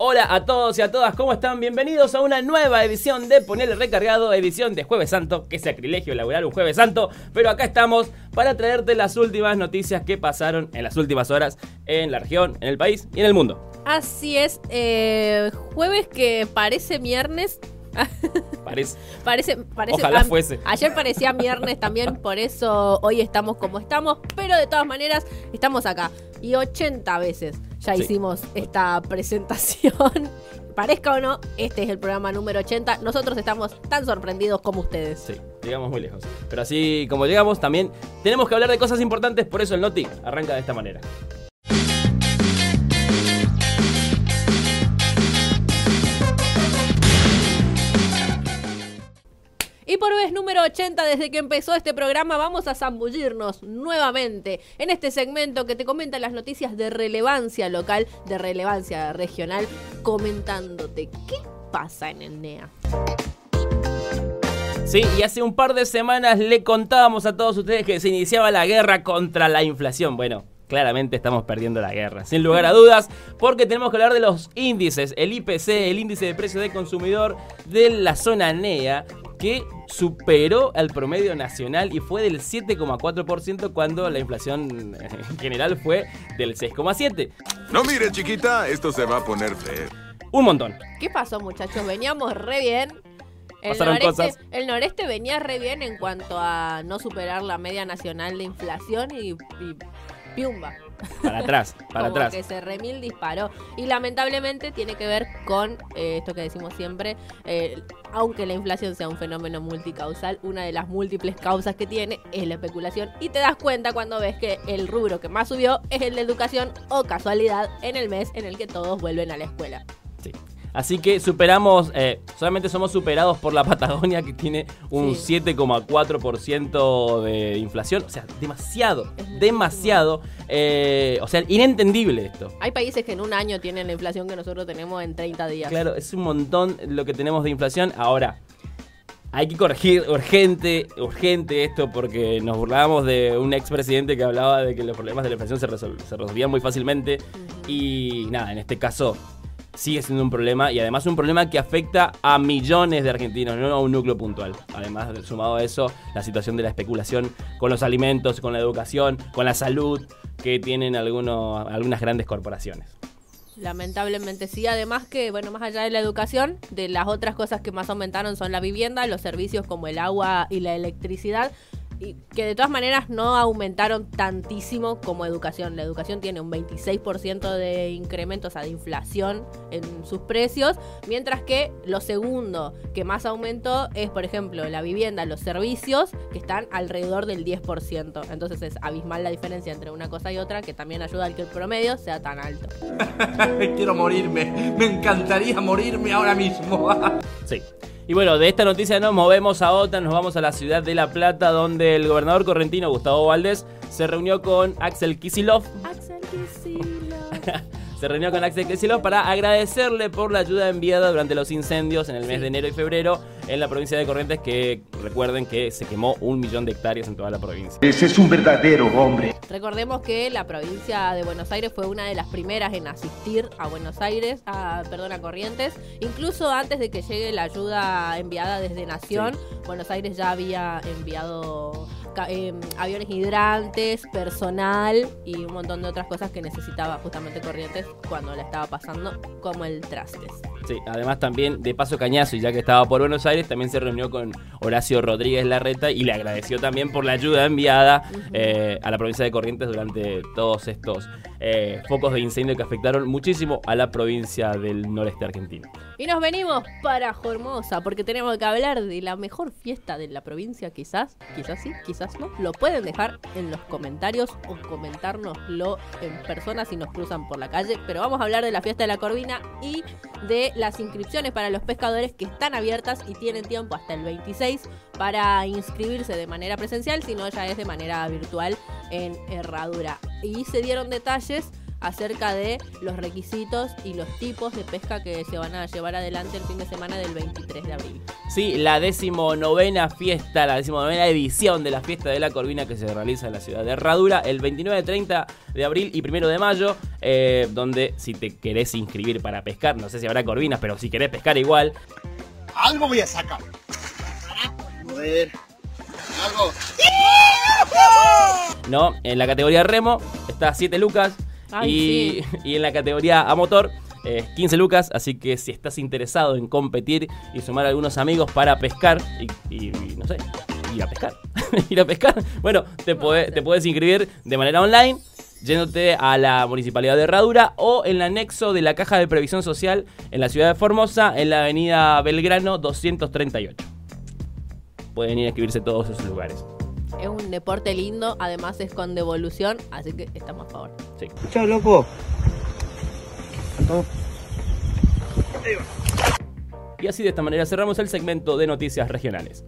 Hola a todos y a todas, ¿cómo están? Bienvenidos a una nueva edición de Ponerle Recargado, edición de Jueves Santo, que sacrilegio elaborar un Jueves Santo, pero acá estamos para traerte las últimas noticias que pasaron en las últimas horas en la región, en el país y en el mundo. Así es, eh, jueves que parece viernes, Parece. Parece, parece Ojalá fuese. Ayer parecía viernes también, por eso hoy estamos como estamos, pero de todas maneras estamos acá. Y 80 veces ya Sí. hicimos esta presentación. Parezca o no, este es el programa número 80. Nosotros estamos tan sorprendidos como ustedes. Sí, llegamos muy lejos. Pero así como llegamos, también tenemos que hablar de cosas importantes, por eso el Noti arranca de esta manera. Y por vez número 80, desde que empezó este programa, vamos a zambullirnos nuevamente en este segmento que te comenta las noticias de relevancia local, de relevancia regional, comentándote qué pasa en el NEA. Sí, y hace un par de semanas le contábamos a todos ustedes que se iniciaba la guerra contra la inflación. Bueno, claramente estamos perdiendo la guerra, sin lugar a dudas, porque tenemos que hablar de los índices, el IPC, el índice de precio del consumidor de la zona NEA, que superó el promedio nacional y fue del 7,4% cuando la inflación eh, en general fue del 6,7%. No mire, chiquita, esto se va a poner feo. Un montón. ¿Qué pasó, muchachos? Veníamos re bien. El Pasaron noreste, cosas. el noreste venía re bien en cuanto a no superar la media nacional de inflación y, y piumba. Para atrás, para como atrás. que se remil disparó. Y lamentablemente tiene que ver con eh, esto que decimos siempre, eh, aunque la inflación sea un fenómeno multicausal, una de las múltiples causas que tiene es la especulación. Y te das cuenta cuando ves que el rubro que más subió es el de educación o casualidad en el mes en el que todos vuelven a la escuela. Sí. Así que superamos, eh, solamente somos superados por la Patagonia que tiene un Sí. 7,4% de inflación. O sea, demasiado, demasiado. eh, o sea, inentendible esto. Hay países que en un año tienen la inflación que nosotros tenemos en 30 días. Claro, es un montón lo que tenemos de inflación. Ahora, hay que corregir urgente, urgente esto porque nos burlábamos de un expresidente que hablaba de que los problemas de la inflación se, resol- se resolvían muy fácilmente. Y nada, en este caso sigue siendo un problema y además un problema que afecta a millones de argentinos, no a un núcleo puntual. Además, sumado a eso, la situación de la especulación con los alimentos, con la educación, con la salud que tienen algunos, algunas grandes corporaciones. Lamentablemente sí, además que, bueno, más allá de la educación, de las otras cosas que más aumentaron son la vivienda, los servicios como el agua y la electricidad, y que de todas maneras no aumentaron tantísimo como educación. La educación tiene un 26% de incremento, o sea, de inflación en sus precios, mientras que lo segundo que más aumentó es, por ejemplo, la vivienda, los servicios, que están alrededor del 10%. Entonces es abismal la diferencia entre una cosa y otra, que también ayuda al que el promedio sea tan alto. Quiero morirme. Me encantaría morirme ahora mismo. Sí. Y bueno, de esta noticia nos movemos a otra, nos vamos a la ciudad de La Plata, donde el gobernador correntino Gustavo Valdés se reunió con Axel Kisilov. Axel Kicillof. Se reunió con Axel Kisilov para agradecerle por la ayuda enviada durante los incendios en el mes Sí. de enero y febrero en la provincia de Corrientes, que recuerden que se quemó un millón de hectáreas en toda la provincia. Ese es un verdadero hombre. Recordemos que la provincia de Buenos Aires fue una de las primeras en asistir a Buenos Aires, a, perdón, a Corrientes. Incluso antes de que llegue la ayuda enviada desde Nación, Buenos Aires ya había enviado eh, aviones hidrantes, personal y un montón de otras cosas que necesitaba justamente Corrientes cuando la estaba pasando, como el trastes. Sí, además también de paso cañazo, y ya que estaba por Buenos Aires, también se reunió con Horacio Rodríguez Larreta y le agradeció también por la ayuda enviada eh, a la provincia de Corrientes durante todos estos eh, focos de incendio que afectaron muchísimo a la provincia del noreste argentino. Y nos venimos para Formosa, porque tenemos que hablar de la mejor fiesta de la provincia, quizás, quizás sí, quizás no. Lo pueden dejar en los comentarios o comentárnoslo en persona si nos cruzan por la calle. Pero vamos a hablar de la fiesta de la Corvina y de las inscripciones para los pescadores que están abiertas y tienen tiempo hasta el 26 para inscribirse de manera presencial, si no ya es de manera virtual en Herradura. Y se dieron detalles acerca de los requisitos y los tipos de pesca que se van a llevar adelante el fin de semana del 23 de abril. Sí, la decimonovena fiesta, la decimonovena edición de la fiesta de la Corvina que se realiza en la ciudad de Herradura el 29, 30 de abril y 1 de mayo, eh, donde si te querés inscribir para pescar, no sé si habrá corvinas, pero si querés pescar igual, Algo voy a sacar. Joder. Algo. ¿No? En la categoría remo está 7 lucas Ay, y, y en la categoría a motor eh, 15 lucas, así que si estás interesado en competir y sumar a algunos amigos para pescar y, y- y no sé, ir a pescar, ir a pescar, bueno, te, podés- te puedes inscribir de manera online yéndote a la Municipalidad de Herradura o en el anexo de la Caja de Previsión Social en la ciudad de Formosa, en la avenida Belgrano 238. Pueden ir a inscribirse todos esos lugares. Es un deporte lindo, además es con devolución, así que estamos a favor. Sí. Chao, loco. Y así de esta manera cerramos el segmento de noticias regionales.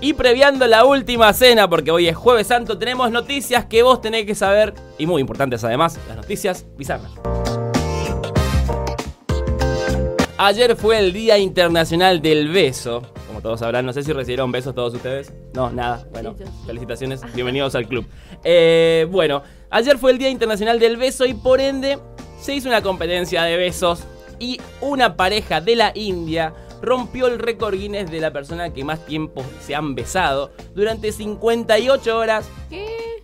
Y previando la última cena, porque hoy es jueves santo, tenemos noticias que vos tenés que saber, y muy importantes además, las noticias bizarras. Ayer fue el Día Internacional del Beso. Como todos sabrán, no sé si recibieron besos todos ustedes. No, nada. Bueno, felicitaciones. Bienvenidos al club. Eh, bueno, ayer fue el Día Internacional del Beso y por ende se hizo una competencia de besos y una pareja de la India rompió el récord Guinness de la persona que más tiempo se han besado durante 58 horas ¿Qué?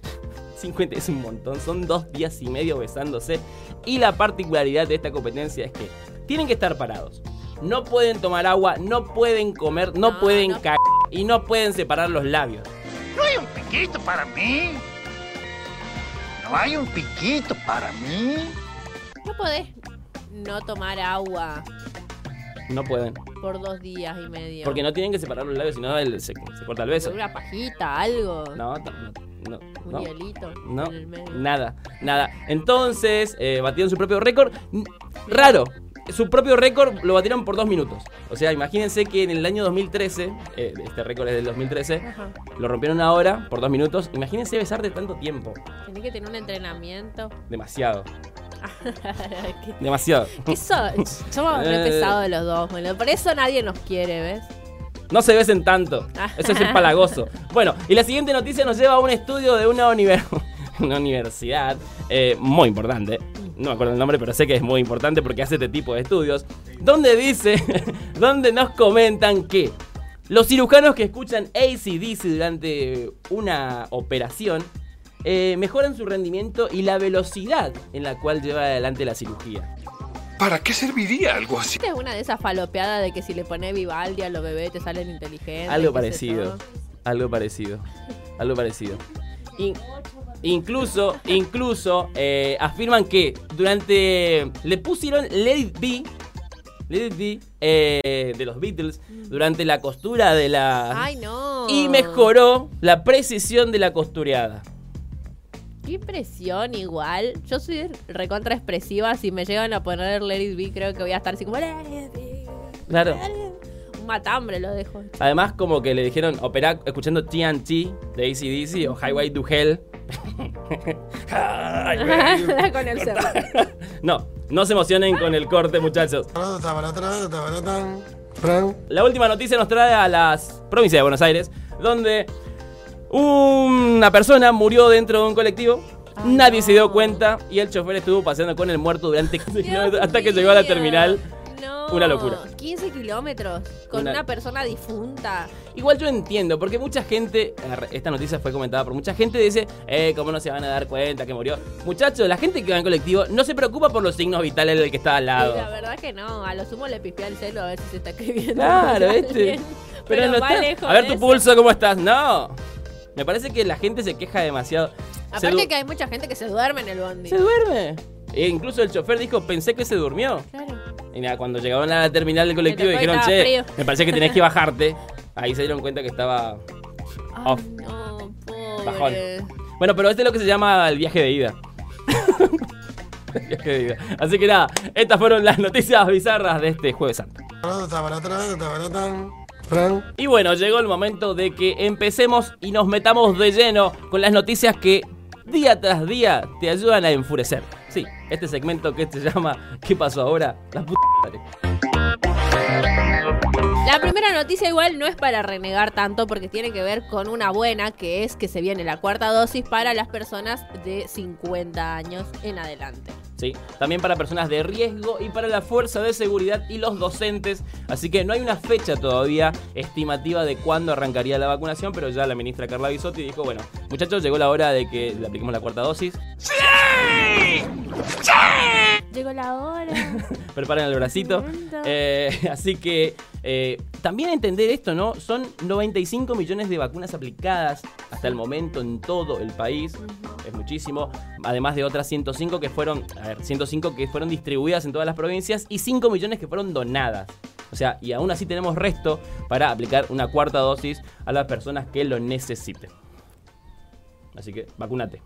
50 es un montón, son dos días y medio besándose. Y la particularidad de esta competencia es que tienen que estar parados. No pueden tomar agua, no pueden comer, no, No, pueden no. cagar y no pueden separar los labios. ¿No hay un piquito para mí? ¿No hay un piquito para mí? No podés no tomar agua No pueden. por dos días y medio. Porque no tienen que separar los labios, sino el- se, se corta el beso. Una pajita, algo. No, no, no, Un no. hielito No, en el medio. nada, nada. Entonces, eh, batieron su propio récord. Raro. Su propio récord lo batieron por dos minutos. O sea, imagínense que en el año 2013, eh, este récord es del 2013, Ajá. lo rompieron una hora por dos minutos. Imagínense besar de tanto tiempo. Tenés que tener un entrenamiento. Demasiado. ¿Qué- Demasiado. qué so- Somos re Eh. pesados los dos, bueno. Por eso nadie nos quiere, ¿ves? No se besen tanto. Eso es el palagoso. Bueno, y la siguiente noticia nos lleva a un estudio de una universidad eh, muy importante. No me acuerdo el nombre, pero sé que es muy importante porque hace este tipo de estudios. Donde dice, donde nos comentan que los cirujanos que escuchan ACDC durante una operación eh, mejoran su rendimiento y la velocidad en la cual lleva adelante la cirugía. ¿Para qué serviría algo así? Esta es una de esas falopeadas de que si le pones Vivaldi a los bebés te salen inteligentes. Algo parecido. Algo parecido. Algo parecido. In- incluso, incluso eh, afirman que durante. Le pusieron Let It Be. Let It Be eh, de los Beatles durante la costura de la. Ay, no. Y mejoró la precisión de la costureada. Qué impresión, igual. Yo soy recontra expresiva. Si me llegan a poner Let It Be, creo que voy a estar así como. "Let it be, Claro. let it be". Un matambre lo dejo. Además, como que le dijeron operar escuchando TNT de ACDC o Highway to Hell. Con el cerro. no, no se emocionen con el corte, muchachos. La última noticia nos trae a las provincias de Buenos Aires, donde una persona murió dentro de un colectivo. Ay, Nadie se dio cuenta y el chofer estuvo paseando con el muerto durante 15 Dios kilómetros hasta que llegó a la terminal. Una locura. 15 kilómetros con Una- una... persona difunta. Igual yo entiendo, porque mucha gente, esta noticia fue comentada por mucha gente, dice, eh, ¿cómo no se van a dar cuenta que murió? Muchachos, la gente que va en colectivo no se preocupa por los signos vitales del que está al lado. La verdad que no. A lo sumo le pifié al celo a ver si se está escribiendo. Claro, alguien. Pero, no está. lejos A ver tu eso. pulso, ¿cómo estás? No. Me parece que la gente se queja demasiado. Aparte que hay mucha gente que se duerme en el bondi. Se duerme. E incluso el chofer dijo, pensé que se durmió. Claro. Y nada, cuando llegaron a la terminal del colectivo dijeron, che, frío". me parece que tenés que bajarte. Ahí se dieron cuenta que estaba Off. no, pobre. bajón. Bueno, pero este es lo que se llama el viaje de ida. El viaje de ida. Así que nada, estas fueron las noticias bizarras de este jueves santo. Y bueno, llegó el momento de que empecemos y nos metamos de lleno con las noticias que día tras día te ayudan a enfurecer. Sí, este segmento que se llama ¿Qué pasó ahora? La puta. La primera noticia igual no es para renegar tanto porque tiene que ver con una buena, que es que se viene la cuarta dosis para las personas de 50 años en adelante. ¿Sí? También para personas de riesgo y para la fuerza de seguridad y los docentes. Así que no hay una fecha todavía estimativa de cuándo arrancaría la vacunación, pero ya la ministra Carla Bisotti dijo, bueno, muchachos, llegó la hora de que le apliquemos la cuarta dosis. Llegó la hora. Preparen el bracito. Eh, así que eh, también entender esto, ¿no? Son 95 millones de vacunas aplicadas hasta el momento en todo el país. Es muchísimo. Además de otras 105 que fueron, a ver, 105 que fueron distribuidas en todas las provincias y 5 millones que fueron donadas. O sea, y aún así tenemos resto para aplicar una cuarta dosis a las personas que lo necesiten. Así que vacúnate.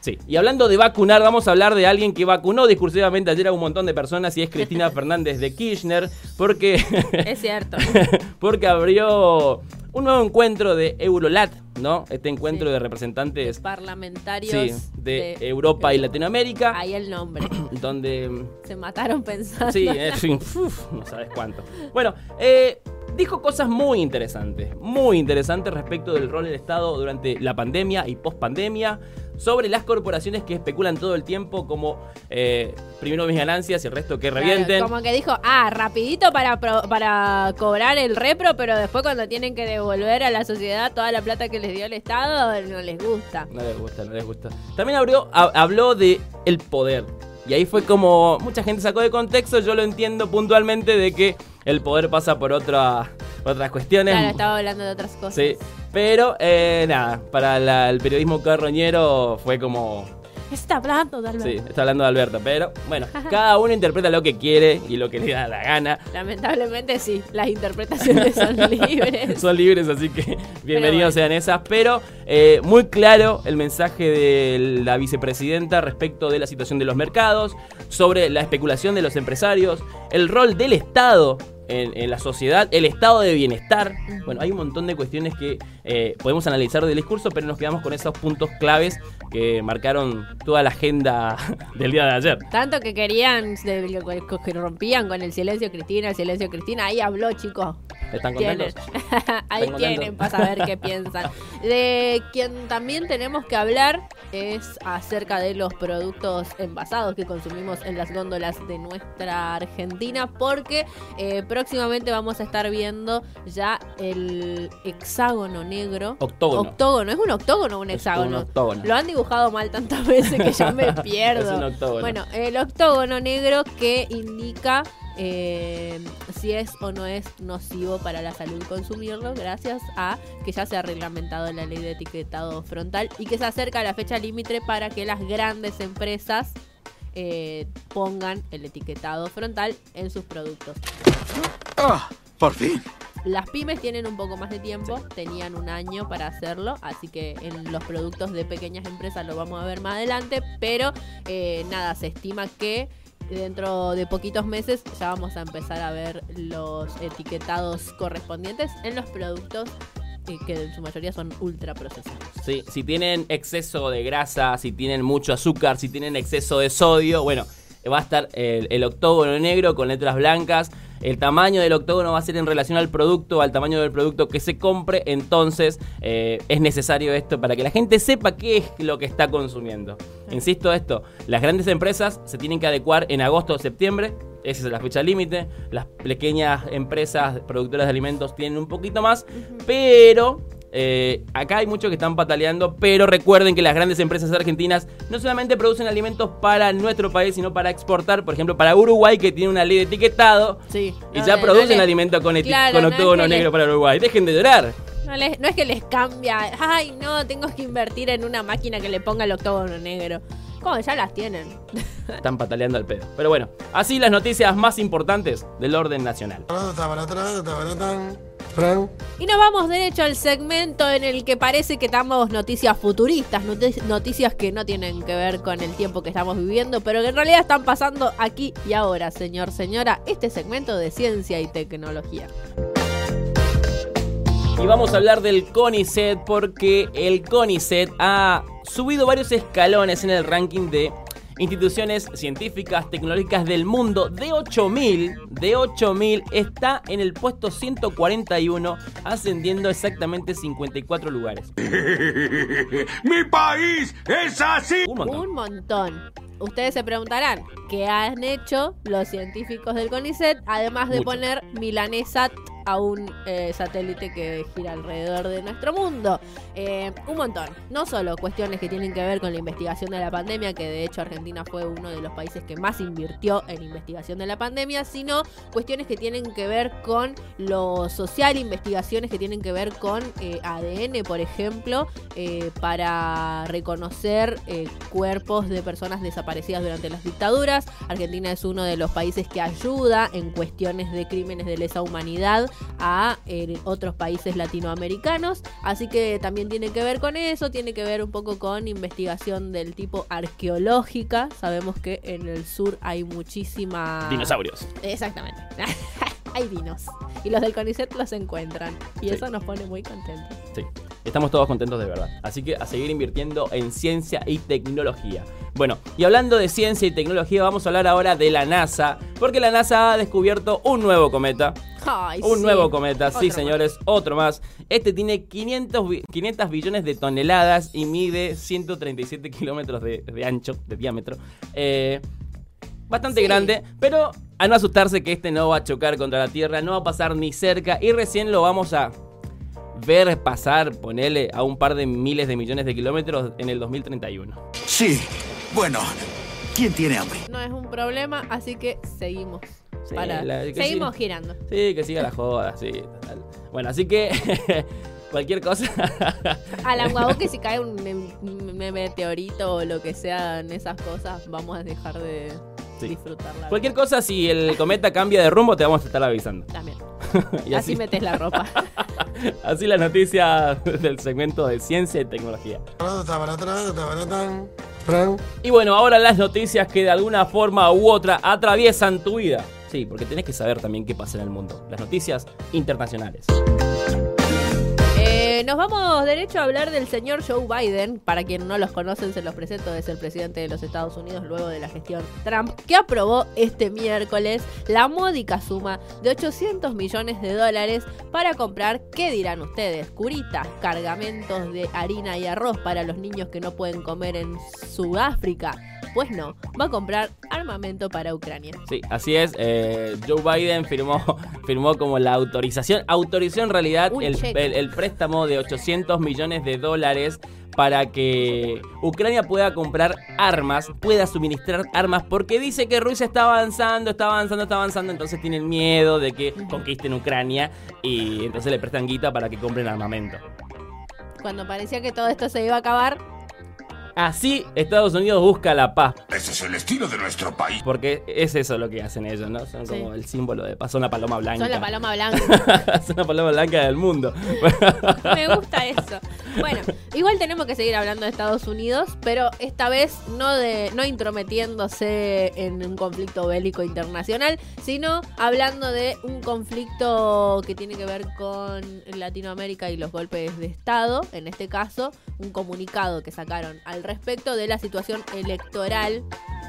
Sí, y hablando de vacunar, vamos a hablar de alguien que vacunó discursivamente ayer a un montón de personas y es Cristina Fernández de Kirchner, porque, Es cierto. porque abrió un nuevo encuentro de Eurolat, ¿no? Este encuentro Sí. de representantes Parlamentarios sí, de, Europa y Latinoamérica, Ahí el nombre. donde Se mataron pensando. Sí, en fin, uf, no sabes cuánto. Bueno, eh, dijo cosas muy interesantes, muy interesantes respecto del rol del Estado durante la pandemia y post-pandemia, sobre las corporaciones que especulan todo el tiempo como eh, primero mis ganancias y el resto que Claro, revienten. como que dijo, ah, rapidito para, pro- para cobrar el repro, pero después cuando tienen que devolver a la sociedad toda la plata que les dio el Estado, no les gusta. No les gusta, no les gusta. También abrió, ha- habló de el poder. Y ahí fue como mucha gente sacó de contexto, yo lo entiendo puntualmente de que el poder pasa por otra, otras cuestiones. Claro, estaba hablando de otras cosas. Sí, pero eh, nada, para la- el periodismo carroñero fue como... Está hablando de Alberto. Sí, está hablando de Alberto, pero bueno, cada uno interpreta lo que quiere y lo que le da la gana. Lamentablemente sí, las interpretaciones son libres. Son libres, así que bienvenidos bueno. sean esas. Pero eh, muy claro el mensaje de la vicepresidenta respecto de la situación de los mercados, sobre la especulación de los empresarios, el rol del Estado en, en la sociedad, el estado de bienestar. Bueno, hay un montón de cuestiones que eh, podemos analizar del discurso, pero nos quedamos con esos puntos claves que marcaron toda la agenda del día de ayer. Tanto que querían, que rompían con el silencio Cristina, el silencio Cristina, ahí habló, chicos. ¿Están Tienen. contentos? Ahí ¿Están tienen para saber qué piensan. De quien también tenemos que hablar es acerca de los productos envasados que consumimos en las góndolas de nuestra Argentina, porque eh, próximamente vamos a estar viendo ya el hexágono negro. Octógono. Octógono, ¿es un octógono o un hexágono? un octógono. Lo han dibujado mal tantas veces que ya me pierdo. Es un octógono. Bueno, el octógono negro que indica eh, si es o no es nocivo para la salud consumirlo, gracias a que ya se ha reglamentado la ley de etiquetado frontal y que se acerca la fecha límite para que las grandes empresas eh, pongan el etiquetado frontal en sus productos. Ah, por fin. Las pymes tienen un poco más de tiempo, tenían un año para hacerlo, así que en los productos de pequeñas empresas lo vamos a ver más adelante, pero eh, nada, se estima que dentro de poquitos meses ya vamos a empezar a ver los etiquetados correspondientes en los productos eh, que en su mayoría son ultra procesados. Sí, si tienen exceso de grasa, si tienen mucho azúcar, si tienen exceso de sodio, bueno, va a estar el, el octógono negro con letras blancas. El tamaño del octógono va a ser en relación al producto, al tamaño del producto que se compre. Entonces, eh, es necesario esto para que la gente sepa qué es lo que está consumiendo. Insisto esto, las grandes empresas se tienen que adecuar en agosto o septiembre. Esa es la fecha límite. Las pequeñas empresas productoras de alimentos tienen un poquito más. Pero eh, acá hay muchos que están pataleando, pero recuerden que las grandes empresas argentinas no solamente producen alimentos para nuestro país, sino para exportar, por ejemplo, para Uruguay, que tiene una ley de etiquetado, Sí. y No, ya no, producen no le- alimentos con, Claro, con no octógono le- negro para Uruguay. Dejen de llorar. No, les- no es que les cambia, ay no, tengo que invertir en una máquina que le ponga el octógono negro. Como ya las tienen. Están pataleando al pedo. Pero bueno, así las noticias más importantes del orden nacional. Y nos vamos derecho al segmento en el que parece que damos noticias futuristas, noti- noticias que no tienen que ver con el tiempo que estamos viviendo, pero que en realidad están pasando aquí y ahora, señor, señora, este segmento de ciencia y tecnología. Y vamos a hablar del CONICET porque el CONICET ha subido varios escalones en el ranking de instituciones científicas, tecnológicas del mundo. De 8000, de 8000 está en el puesto 141, ascendiendo exactamente 54 lugares. ¡Mi país es así! Un montón. Un montón. Ustedes se preguntarán, ¿qué han hecho los científicos del CONICET además de Mucho. poner Milanesat a un eh, satélite que gira alrededor de nuestro mundo? Eh, un montón. No solo cuestiones que tienen que ver con la investigación de la pandemia, que de hecho Argentina fue uno de los países que más invirtió en investigación de la pandemia, sino cuestiones que tienen que ver con lo social, investigaciones que tienen que ver con eh, ADN, por ejemplo, eh, para reconocer eh, cuerpos de personas desaparecidas durante las dictaduras. Argentina es uno de los países que ayuda en cuestiones de crímenes de lesa humanidad a eh, otros países latinoamericanos. Así que también tiene que ver con eso, tiene que ver un poco con investigación del tipo arqueológica. Sabemos que en el sur hay muchísima... Dinosaurios. Exactamente. hay dinos. Y los del CONICET los encuentran. Y Sí. eso nos pone muy contentos. Sí, estamos todos contentos de verdad. Así que a seguir invirtiendo en ciencia y tecnología. Bueno, y hablando de ciencia y tecnología, vamos a hablar ahora de la NASA, porque la NASA ha descubierto un nuevo cometa. Ay, Un sí. nuevo cometa, sí más. señores, otro más. Este tiene 500, bi- 500 billones de toneladas y mide 137 kilómetros de, de ancho, de diámetro. Eh, bastante Sí. grande, pero a no asustarse que este no va a chocar contra la Tierra, no va a pasar ni cerca y recién lo vamos a ver pasar, ponele a un par de miles de millones de kilómetros en el 2031. Sí. Bueno, ¿quién tiene hambre? No es un problema, así que seguimos. Sí, para- la- que seguimos girando. Sí, que siga la joda, sí. total. Bueno, así que cualquier cosa. A la guau que si cae un, un meteorito o lo que sean esas cosas, vamos a dejar de Sí. disfrutarla. Cualquier cosa, si el cometa cambia de rumbo, te vamos a estar avisando. También. Y así así, metes la ropa. así la noticia del segmento de ciencia y tecnología. Y bueno, ahora las noticias que de alguna forma u otra atraviesan tu vida. Sí, porque tenés que saber también qué pasa en el mundo. Las noticias internacionales. Nos vamos derecho a hablar del señor Joe Biden. Para quien no los conocen, se los presento. Es el presidente de los Estados Unidos luego de la gestión Trump, que aprobó este miércoles la módica suma de 800 millones de dólares para comprar, ¿qué dirán ustedes? Curitas, cargamentos de harina y arroz para los niños que no pueden comer en Sudáfrica. Pues no, va a comprar armamento para Ucrania. Sí, así es. eh, Joe Biden firmó, firmó como la autorización, autorizó en realidad el- el préstamo de 800 millones de dólares para que Ucrania pueda comprar armas, pueda suministrar armas, porque dice que Rusia está avanzando, está avanzando, está avanzando, entonces tienen miedo de que conquisten Ucrania y entonces le prestan guita para que compren armamento. Cuando parecía que todo esto se iba a acabar, Así Estados Unidos busca la paz. Ese es el estilo de nuestro país. Porque es eso lo que hacen ellos, ¿no? Son Sí. como el símbolo de paz, son la paloma blanca. son la paloma blanca. son la paloma blanca del mundo. Me gusta eso. Bueno, igual tenemos que seguir hablando de Estados Unidos, pero esta vez no de no intrometiéndose en un conflicto bélico internacional, sino hablando de un conflicto que tiene que ver con Latinoamérica y los golpes de Estado, en este caso, un comunicado que sacaron al respecto de la situación electoral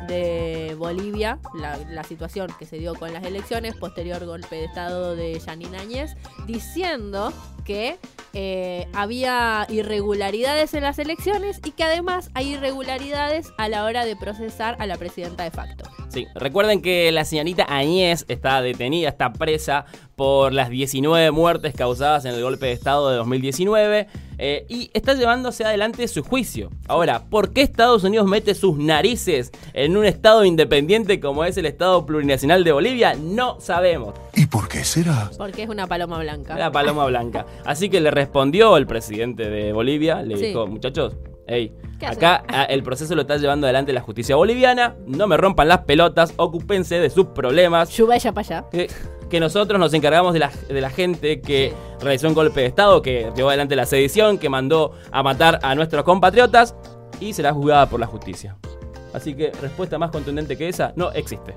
de Bolivia, la, situación que se dio con las elecciones, posterior golpe de Estado de Yanine Áñez, diciendo que eh, había irregularidades en las elecciones y que además hay irregularidades a la hora de procesar a la presidenta de facto. Sí, recuerden que la señorita Añez está detenida, está presa por las 19 muertes causadas en el golpe de Estado de 2019 eh, y está llevándose adelante su juicio. Ahora, ¿por qué Estados Unidos mete sus narices en un Estado independiente como es el Estado plurinacional de Bolivia? No sabemos. ¿Y por qué será? Porque es una paloma blanca. La paloma blanca. Así que le respondió el presidente de Bolivia, le Sí. dijo, muchachos, hey, ¿Qué acá a- el proceso lo está llevando adelante la justicia boliviana, no me rompan las pelotas, ocúpense de sus problemas. Para allá. Que, que nosotros nos encargamos de la, de la gente que realizó un golpe de Estado, que llevó adelante la sedición, que mandó a matar a nuestros compatriotas y será juzgada por la justicia. Así que respuesta más contundente que esa no existe.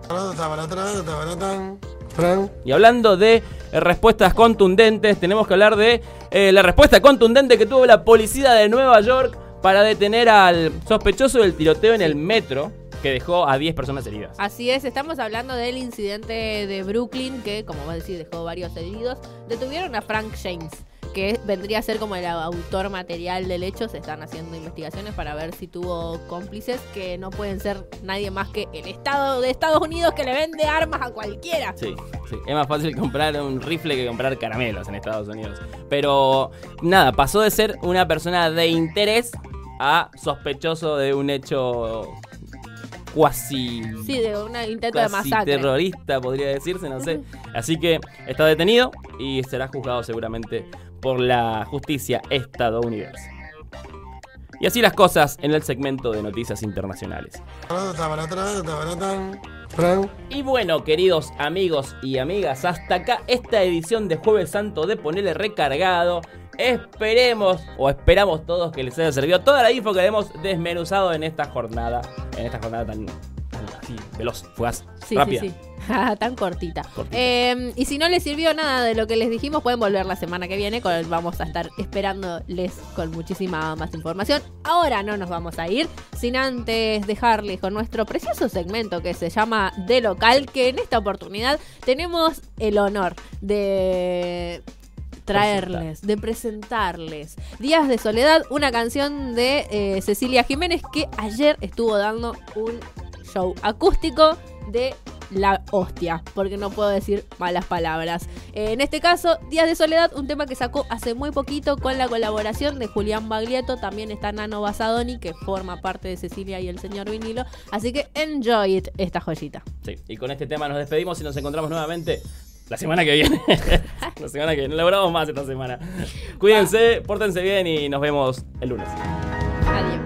Y hablando de eh, respuestas contundentes, tenemos que hablar de eh, la respuesta contundente que tuvo la policía de Nueva York para detener al sospechoso del tiroteo en el metro que dejó a 10 personas heridas. Así es, estamos hablando del incidente de Brooklyn que, como vos decís, dejó varios heridos. Detuvieron a Frank James, que vendría a ser como el autor material del hecho. Se están haciendo investigaciones para ver si tuvo cómplices que no pueden ser nadie más que el Estado de Estados Unidos que le vende armas a cualquiera. Sí, sí. Es más fácil comprar un rifle que comprar caramelos en Estados Unidos. Pero nada, pasó de ser una persona de interés a sospechoso de un hecho cuasi Sí, de un intento de masacre. terrorista, podría decirse, no sé. Así que está detenido y será juzgado seguramente por la justicia estadounidense. Y así las cosas en el segmento de noticias internacionales. Y bueno, queridos amigos y amigas, hasta acá esta edición de Jueves Santo de Ponerle Recargado. Esperemos o esperamos todos que les haya servido toda la info que hemos desmenuzado en esta jornada, en esta jornada tan, tan así, veloz, fugaz, Sí, rápida. sí, sí. Tan cortita. Cortita. Eh, y si no les sirvió nada de lo que les dijimos, pueden volver la semana que viene. Con, vamos a estar esperándoles con muchísima más información. Ahora no nos vamos a ir sin antes dejarles con nuestro precioso segmento que se llama De Local, que en esta oportunidad tenemos el honor de traerles, de presentarles Días de Soledad, una canción de eh, Cecilia Jiménez que ayer estuvo dando un show acústico de la hostia, porque no puedo decir malas palabras. Eh, en este caso, Días de Soledad, un tema que sacó hace muy poquito con la colaboración de Julián Baglietto, también está Nano Basadoni, que forma parte de Cecilia y el señor vinilo, así que enjoy it, esta joyita. Sí, y con este tema nos despedimos y nos encontramos nuevamente la semana que viene. la semana que viene. No logramos más esta semana. Cuídense, pórtense bien y nos vemos el lunes. Adiós.